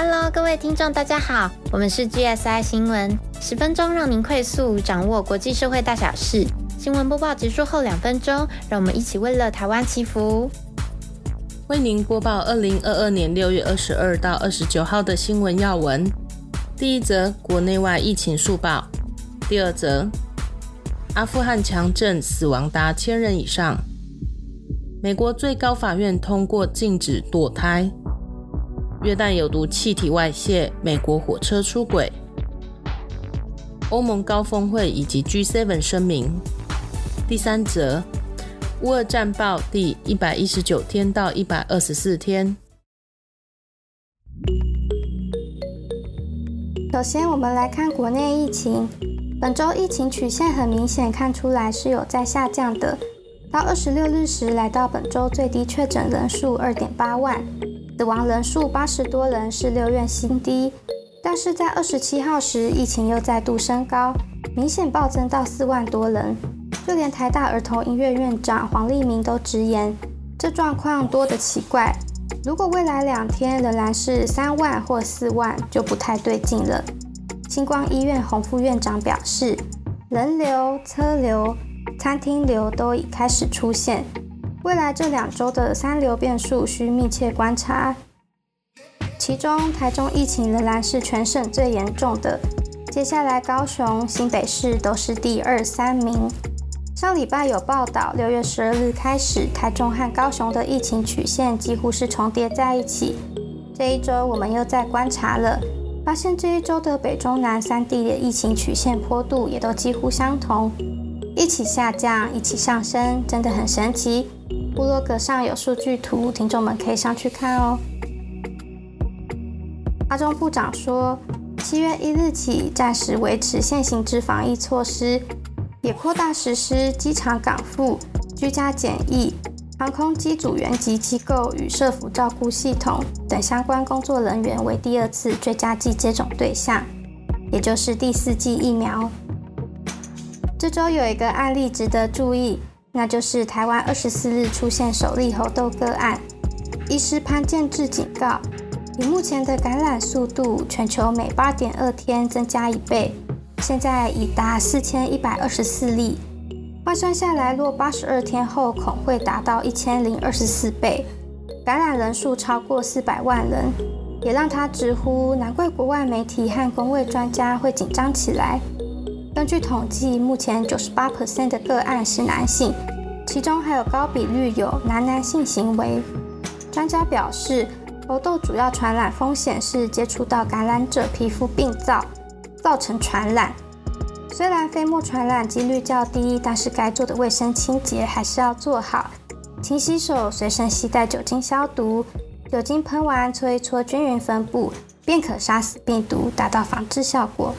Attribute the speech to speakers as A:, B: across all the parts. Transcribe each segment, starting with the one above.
A: Hello，各位听众，大家好，我们是 GSI 新闻，十分钟让您快速掌握国际社会大小事。新闻播报结束后两分钟，让我们一起为了台湾祈福。
B: 为您播报二零二二年六月二十二到二十九号的新闻要闻。第一则，国内外疫情速报；第二则，阿富汗强震死亡达千人以上；美国最高法院通过禁止堕胎；约旦有毒气体外泄；美国火车出轨；欧盟高峰会以及 G7 声明。第三则。乌俄战报第一百一十九天到一百二十四天。
C: 首先，我们来看国内疫情。本周疫情曲线很明显看出来是有在下降的。到二十六日时，来到本周最低确诊人数二点八万，死亡人数八十多人是六月新低。但是在二十七号时，疫情又再度升高，明显暴增到四万多人。就连台大儿童医院院长黄立明都直言，这状况多得奇怪。如果未来两天仍然是三万或四万，就不太对劲了。星光医院洪副院长表示，人流、车流、餐厅流都已开始出现，未来这两周的三流变数需密切观察。其中，台中疫情仍然是全省最严重的，接下来高雄、新北市都是第二、三名。上礼拜有报道，六月十二日开始，台中和高雄的疫情曲线几乎是重叠在一起。这一周我们又在观察了，发现这一周的北中南三地的疫情曲线坡度也都几乎相同，一起下降，一起上升，真的很神奇。部落格上有数据图，听众们可以上去看哦。阿中部长说，七月一日起暂时维持现行之防疫措施。也扩大实施机场港埠居家检疫、航空机组员及机构与社服照顾系统等相关工作人员为第二次追加剂接种对象，也就是第四剂疫苗。这周有一个案例值得注意，那就是台湾二十四日出现首例猴痘个案。医师潘建志警告，以目前的感染速度，全球每八点二天增加一倍。现在已达四千一百二十四例，换算下来，若八十二天后恐会达到一千零二十四倍，感染人数超过四百万人，也让他直呼难怪国外媒体和公卫专家会紧张起来。根据统计，目前九十八 percent 的个案是男性，其中还有高比率有男男性行为。专家表示，猴痘主要传染风险是接触到感染者皮肤病灶。造成传染，虽然飞沫传染几率较低，但是该做的卫生清洁还是要做好。勤洗手，随身携带酒精消毒，酒精喷完搓一搓，均匀分布，便可杀死病毒，达到防治效果。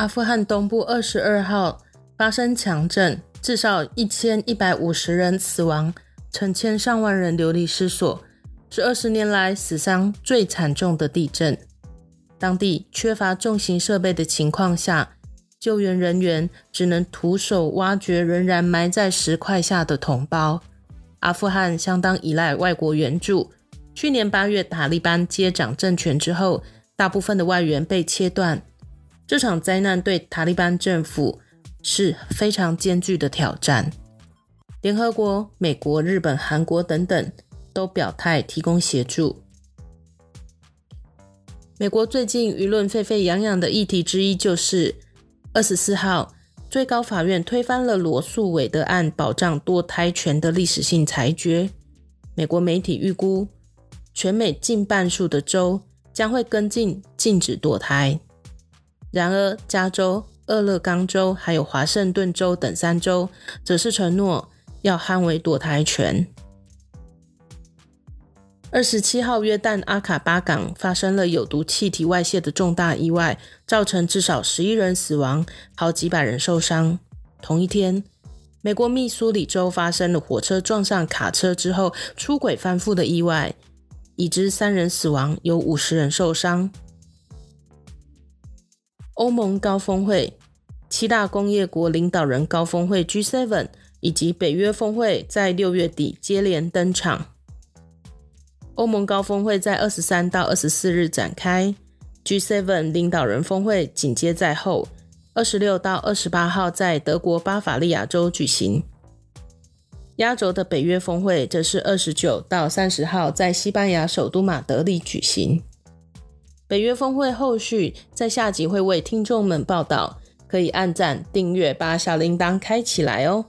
B: 阿富汗东部二十二号发生强震，至少一千一百五十人死亡，成千上万人流离失所。是二十年来死伤最惨重的地震。当地缺乏重型设备的情况下，救援人员只能徒手挖掘仍然埋在石块下的同胞。阿富汗相当依赖外国援助。去年八月塔利班接掌政权之后，大部分的外援被切断。这场灾难对塔利班政府是非常艰巨的挑战。联合国、美国、日本、韩国等等。都表态提供协助。美国最近舆论沸沸扬扬的议题之一，就是二十四号最高法院推翻了罗素韦德案保障堕胎权的历史性裁决。美国媒体预估，全美近半数的州将会跟进禁止堕胎。然而，加州、俄勒冈州还有华盛顿州等三州，则是承诺要捍卫堕胎权。二十七号，约旦阿卡巴港发生了有毒气体外泄的重大意外，造成至少十一人死亡，好几百人受伤。同一天，美国密苏里州发生了火车撞上卡车之后出轨翻覆的意外，已知三人死亡，有五十人受伤。欧盟高峰会，七大工业国领导人高峰会 G7 以及北约峰会在六月底接连登场。欧盟高峰会在二十三到二十四日展开，G7 领导人峰会紧接在后，二十六到二十八号在德国巴伐利亚州举行。压轴的北约峰会则是二十九到三十号在西班牙首都马德里举行。北约峰会后续在下集会为听众们报道，可以按赞、订阅，把小铃铛开起来哦。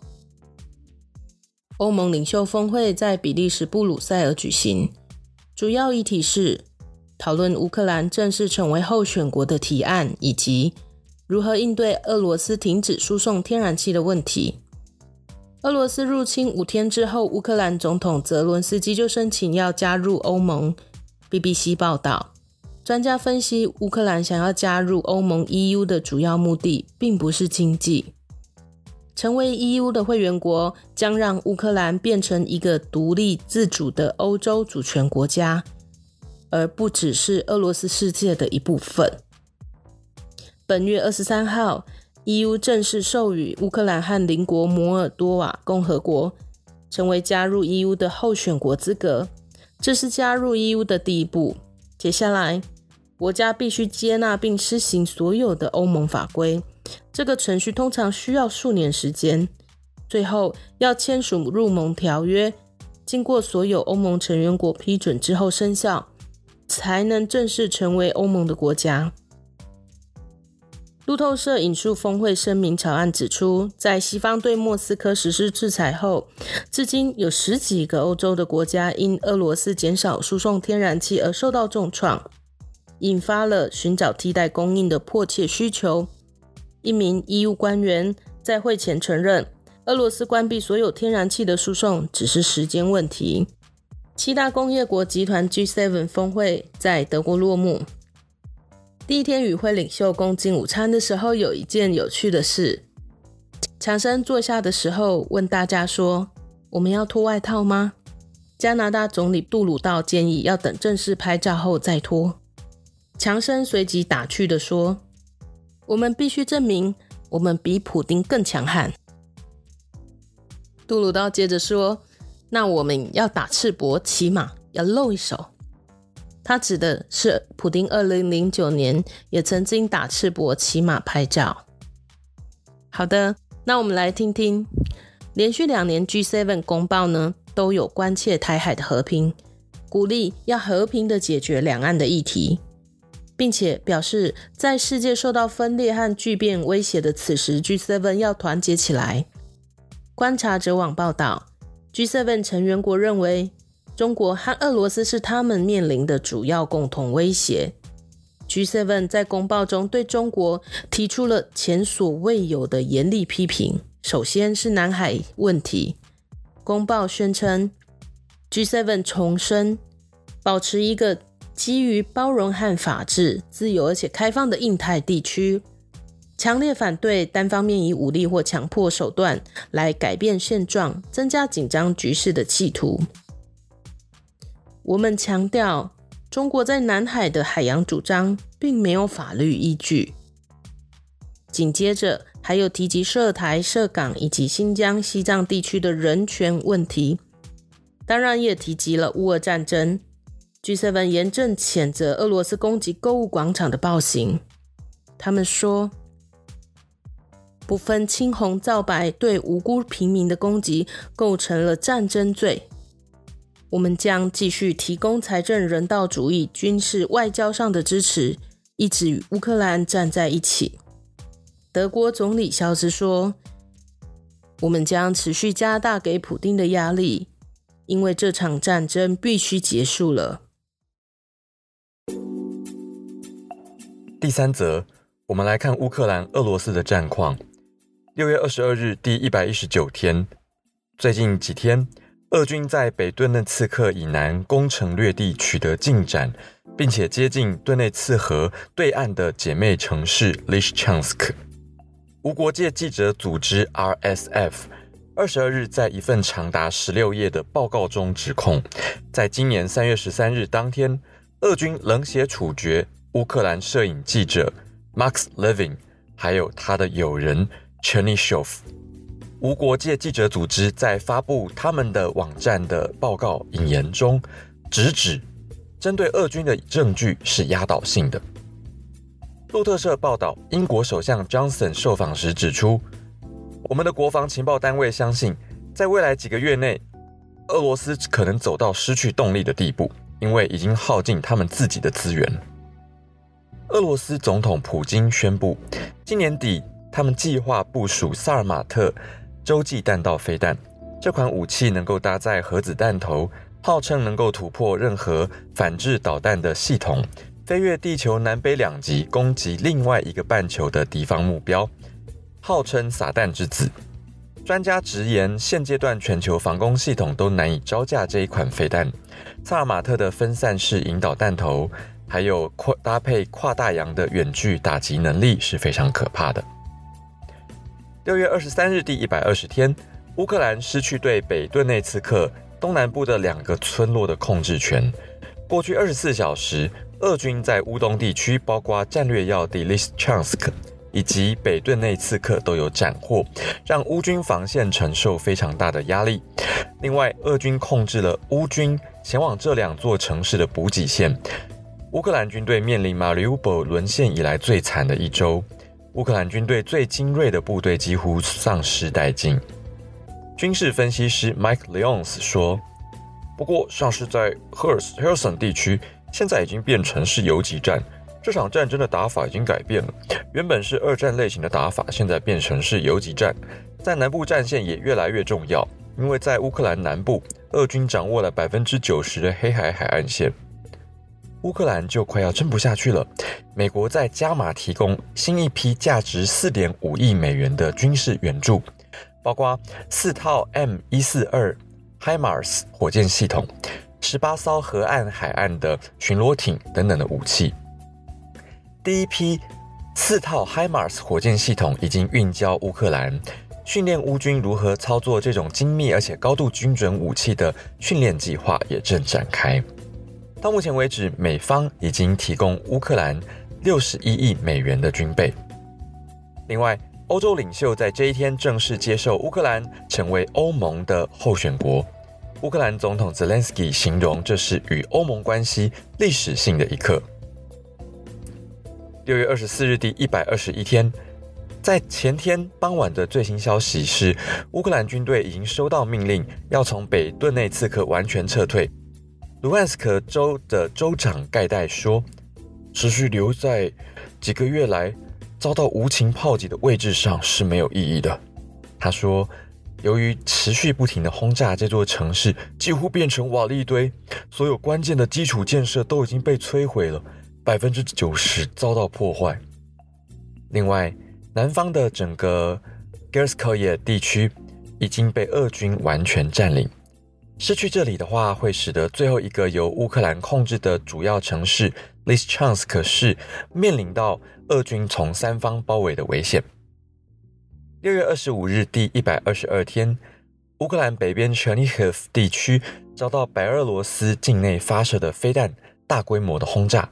B: 欧盟领袖峰会在比利时布鲁塞尔举行，主要议题是讨论乌克兰正式成为候选国的提案，以及如何应对俄罗斯停止输送天然气的问题。俄罗斯入侵五天之后，乌克兰总统泽伦斯基就申请要加入欧盟。BBC 报道，专家分析，乌克兰想要加入欧盟 EU 的主要目的，并不是经济。成为 EU 的会员国将让乌克兰变成一个独立自主的欧洲主权国家，而不只是俄罗斯世界的一部分。本月二十三号，EU 正式授予乌克兰和邻国摩尔多瓦共和国成为加入 EU 的候选国资格。这是加入 EU 的第一步。接下来，国家必须接纳并施行所有的欧盟法规。这个程序通常需要数年时间，最后要签署入盟条约，经过所有欧盟成员国批准之后生效，才能正式成为欧盟的国家。路透社引述峰会声明草案指出，在西方对莫斯科实施制裁后，至今有十几个欧洲的国家因俄罗斯减少输送天然气而受到重创，引发了寻找替代供应的迫切需求。一名医务官员在会前承认，俄罗斯关闭所有天然气的输送只是时间问题。七大工业国集团 G7 峰会在德国落幕。第一天与会领袖共进午餐的时候，有一件有趣的事。强生坐下的时候问大家说：“我们要脱外套吗？”加拿大总理杜鲁道建议要等正式拍照后再脱。强生随即打趣的说。我们必须证明，我们比普丁更强悍。杜鲁道接着说：“那我们要打赤膊，起码要露一手。”他指的是普丁二零零九年也曾经打赤膊骑马拍照。好的，那我们来听听，连续两年 G7 公报呢，都有关切台海的和平，鼓励要和平的解决两岸的议题。并且表示，在世界受到分裂和巨变威胁的此时，G7 要团结起来。观察者网报道，G7 成员国认为，中国和俄罗斯是他们面临的主要共同威胁。G7 在公报中对中国提出了前所未有的严厉批评。首先是南海问题，公报宣称，G7 重申保持一个。基于包容和法治、自由而且开放的印太地区，强烈反对单方面以武力或强迫手段来改变现状、增加紧张局势的企图。我们强调，中国在南海的海洋主张并没有法律依据。紧接着，还有提及涉台、涉港以及新疆、西藏地区的人权问题，当然也提及了乌俄战争。G7 严正谴责俄罗斯攻击购物广场的暴行。他们说，不分青红皂白对无辜平民的攻击构成了战争罪。我们将继续提供财政、人道主义、军事、外交上的支持，一直与乌克兰站在一起。德国总理肖斯说：“我们将持续加大给普京的压力，因为这场战争必须结束了。”
D: 第三则，我们来看乌克兰、俄罗斯的战况。六月二十二日，第一百一十九天。最近几天，俄军在北顿内刺克以南攻城略地取得进展，并且接近顿内茨河对岸的姐妹城市 Lishchansk。无国界记者组织 RSF 二十二日在一份长达十六页的报告中指控，在今年三月十三日当天，俄军冷血处决。乌克兰摄影记者 Max Levin，还有他的友人 Chernyshov，无国界记者组织在发布他们的网站的报告引言中，直指针对俄军的证据是压倒性的。路透社报道，英国首相 Johnson 受访时指出，我们的国防情报单位相信，在未来几个月内，俄罗斯可能走到失去动力的地步，因为已经耗尽他们自己的资源。俄罗斯总统普京宣布，今年底他们计划部署萨尔马特洲际弹道飞弹，这款武器能够搭载核子弹头，号称能够突破任何反制导弹的系统。飞越地球南北两极，攻击另外一个半球的敌方目标，号称“撒旦之子”。专家直言，现阶段全球防空系统都难以招架这一款飞弹。萨尔马特的分散式引导弹头，还有跨搭配跨大洋的远距打击能力是非常可怕的。六月二十三日，第一百二十天，乌克兰失去对北顿内茨克东南部的两个村落的控制权。过去二十四小时。俄军在乌东地区，包括战略要地 Lyschansk 以及北顿内刺克都有斩获，让乌军防线承受非常大的压力。另外，俄军控制了乌军前往这两座城市的补给线。乌克兰军队面临马里乌波沦陷以来最惨的一周，乌克兰军队最精锐的部队几乎丧失殆尽。军事分析师 Mike Leons 说：“不过，像是在赫尔斯 s o n 地区。”现在已经变成是游击战，这场战争的打法已经改变了。原本是二战类型的打法，现在变成是游击战。在南部战线也越来越重要，因为在乌克兰南部，俄军掌握了百分之九十的黑海海岸线，乌克兰就快要撑不下去了。美国在加码提供新一批价值四点五亿美元的军事援助，包括四套 M 一四二 HIMARS 火箭系统。十八艘河岸、海岸的巡逻艇等等的武器。第一批四套 HIMARS 火箭系统已经运交乌克兰，训练乌军如何操作这种精密而且高度精准武器的训练计划也正展开。到目前为止，美方已经提供乌克兰六十一亿美元的军备。另外，欧洲领袖在这一天正式接受乌克兰成为欧盟的候选国。乌克兰总统泽连斯基形容这是与欧盟关系历史性的一刻。六月二十四日，第一百二十一天，在前天傍晚的最新消息是，乌克兰军队已经收到命令，要从北顿内茨克完全撤退。卢安斯克州的州长盖代说：“持续留在几个月来遭到无情炮击的位置上是没有意义的。”他说。由于持续不停的轰炸，这座城市几乎变成瓦砾堆，所有关键的基础建设都已经被摧毁了，百分之九十遭到破坏。另外，南方的整个 g e r s k o y e 地区已经被俄军完全占领，失去这里的话，会使得最后一个由乌克兰控制的主要城市 Lysychansk 市面临到俄军从三方包围的危险。六月二十五日，第一百二十二天，乌克兰北边 Chernihiv 地区遭到白俄罗斯境内发射的飞弹大规模的轰炸。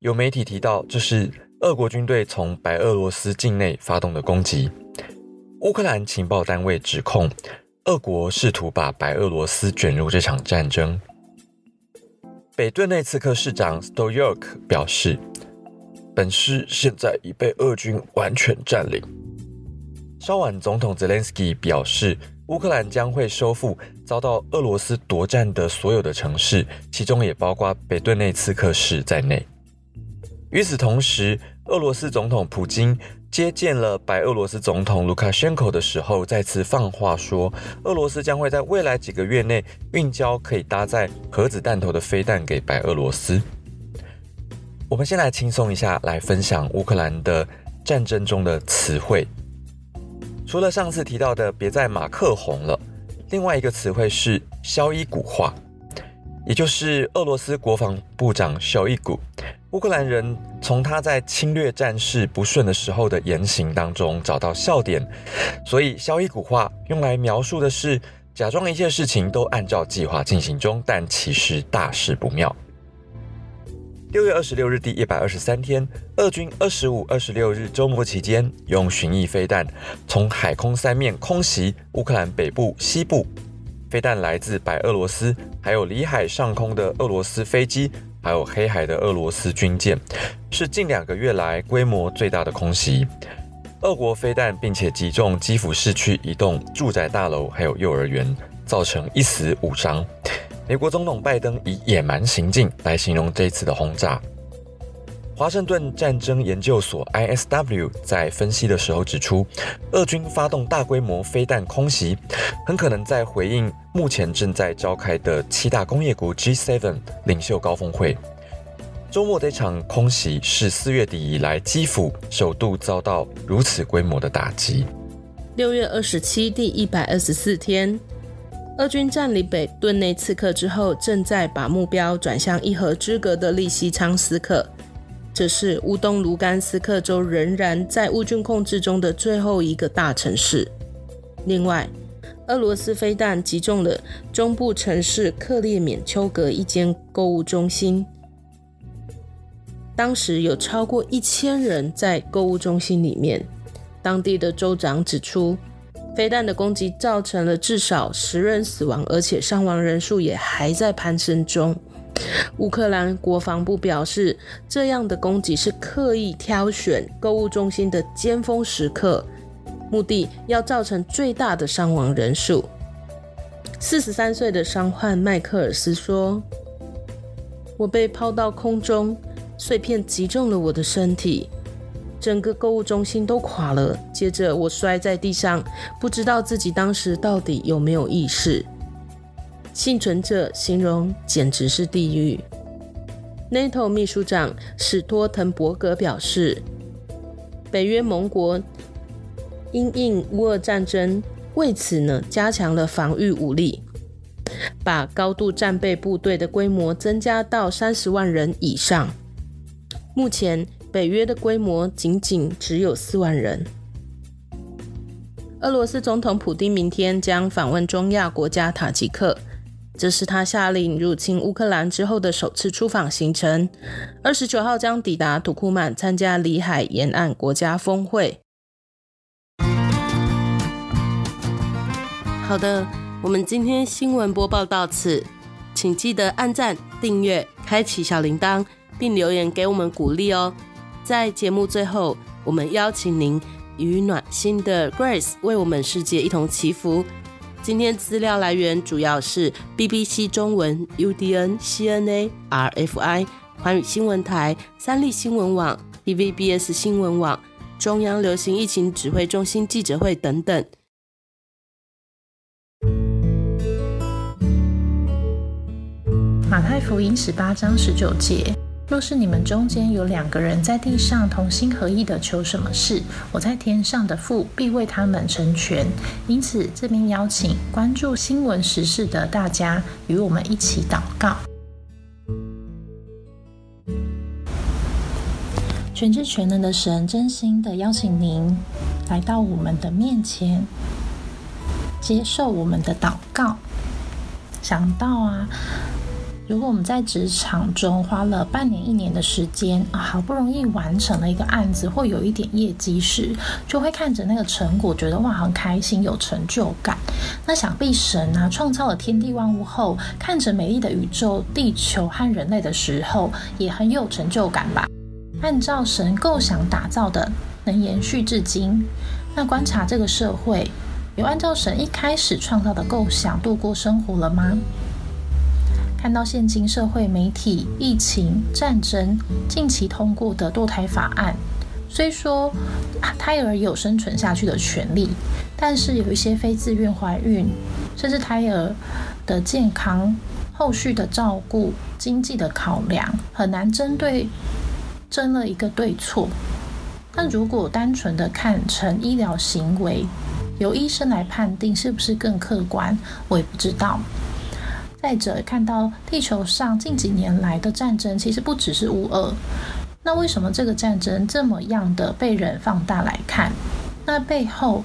D: 有媒体提到，这是俄国军队从白俄罗斯境内发动的攻击。乌克兰情报单位指控，俄国试图把白俄罗斯卷入这场战争。北顿内茨克市长 Stoyok 表示，本市现在已被俄军完全占领。稍晚，总统泽连斯基表示，乌克兰将会收复遭到俄罗斯夺占的所有的城市，其中也包括北顿内茨克市在内。与此同时，俄罗斯总统普京接见了白俄罗斯总统卢卡申科的时候，再次放话说，俄罗斯将会在未来几个月内运交可以搭载核子弹头的飞弹给白俄罗斯。我们先来轻松一下，来分享乌克兰的战争中的词汇。除了上次提到的“别再马克红了”，另外一个词汇是“肖伊古话”，也就是俄罗斯国防部长肖伊古。乌克兰人从他在侵略战事不顺的时候的言行当中找到笑点，所以“肖伊古话”用来描述的是假装一切事情都按照计划进行中，但其实大事不妙。六月二十六日，第一百二十三天，俄军二十五、二十六日周末期间，用巡弋飞弹从海空三面空袭乌克兰北部、西部、飞弹来自白俄罗斯，还有里海上空的俄罗斯飞机，还有黑海的俄罗斯军舰，是近两个月来规模最大的空袭。俄国飞弹并且击中基辅市区一栋住宅大楼，还有幼儿园，造成一死五伤。美国总统拜登以野蛮行径来形容这次的轰炸。华盛顿战争研究所 （ISW） 在分析的时候指出，俄军发动大规模飞弹空袭，很可能在回应目前正在召开的七大工业国 G7 领袖高峰会。周末这场空袭是四月底以来基辅首度遭到如此规模的打击。
B: 六月二十七，第一百二十四天，俄军占领北顿内刺客之后，正在把目标转向一河之隔的利西昌斯克。这是乌东卢甘斯克州仍然在乌军控制中的最后一个大城市。另外，俄罗斯飞弹击中了中部城市克列缅丘格一间购物中心，当时有超过一千人在购物中心里面。当地的州长指出，飞弹的攻击造成了至少十人死亡，而且伤亡人数也还在攀升中。乌克兰国防部表示，这样的攻击是刻意挑选购物中心的尖峰时刻，目的要造成最大的伤亡人数。四十三岁的伤患麦克尔斯说：“我被抛到空中，碎片击中了我的身体，整个购物中心都垮了。接着我摔在地上，不知道自己当时到底有没有意识。”幸存者形容简直是地狱。NATO 秘书长史托滕伯格表示，北约盟国因应乌俄战争，为此呢加强了防御武力，把高度战备部队的规模增加到三十万人以上。目前北约的规模仅仅只有四万人。俄罗斯总统普京明天将访问中亚国家塔吉克。这是他下令入侵乌克兰之后的首次出访行程。二十九号将抵达土库曼参加里海沿岸国家峰会。好的，我们今天新闻播报到此，请记得按赞、订阅、开启小铃铛，并留言给我们鼓励哦。在节目最后，我们邀请您与暖心的 Grace 为我们世界一同祈福。今天资料来源主要是 BBC 中文、UDN、CNA、RFI、环宇新闻台、三立新闻网、TVBS 新闻网、中央流行疫情指挥中心记者会等等。
E: 马太福音十八章十九节。若是你们中间有两个人在地上同心合意的求什么事，我在天上的父必为他们成全。因此，这边邀请关注新闻时事的大家与我们一起祷告。全知全能的神，真心的邀请您来到我们的面前，接受我们的祷告。想到啊。如果我们在职场中花了半年、一年的时间啊，好不容易完成了一个案子，或有一点业绩时，就会看着那个成果，觉得哇，很开心，有成就感。那想必神啊，创造了天地万物后，看着美丽的宇宙、地球和人类的时候，也很有成就感吧？按照神构想打造的，能延续至今。那观察这个社会，有按照神一开始创造的构想度过生活了吗？看到现今社会、媒体、疫情、战争，近期通过的堕胎法案，虽说胎儿有生存下去的权利，但是有一些非自愿怀孕，甚至胎儿的健康、后续的照顾、经济的考量，很难针对争了一个对错。但如果单纯的看成医疗行为，由医生来判定是不是更客观，我也不知道。再者，看到地球上近几年来的战争，其实不只是乌俄。那为什么这个战争这么样的被人放大来看？那背后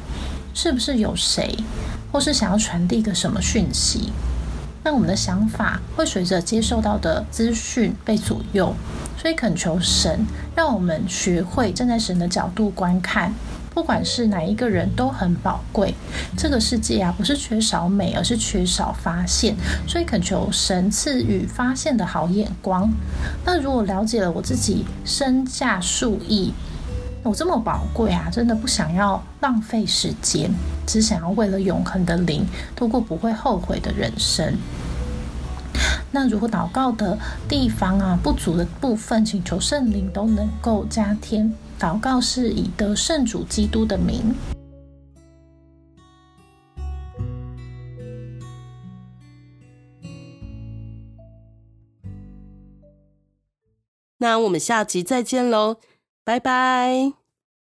E: 是不是有谁，或是想要传递一个什么讯息？那我们的想法会随着接受到的资讯被左右，所以恳求神，让我们学会站在神的角度观看。不管是哪一个人都很宝贵。这个世界啊，不是缺少美，而是缺少发现。所以恳求神赐予发现的好眼光。那如果了解了我自己身价数亿，我这么宝贵啊，真的不想要浪费时间，只想要为了永恒的灵，度过不会后悔的人生。那如果祷告的地方啊不足的部分，请求圣灵都能够加添。祷告是以得圣主基督的名。
B: 那我们下集再见喽，拜拜。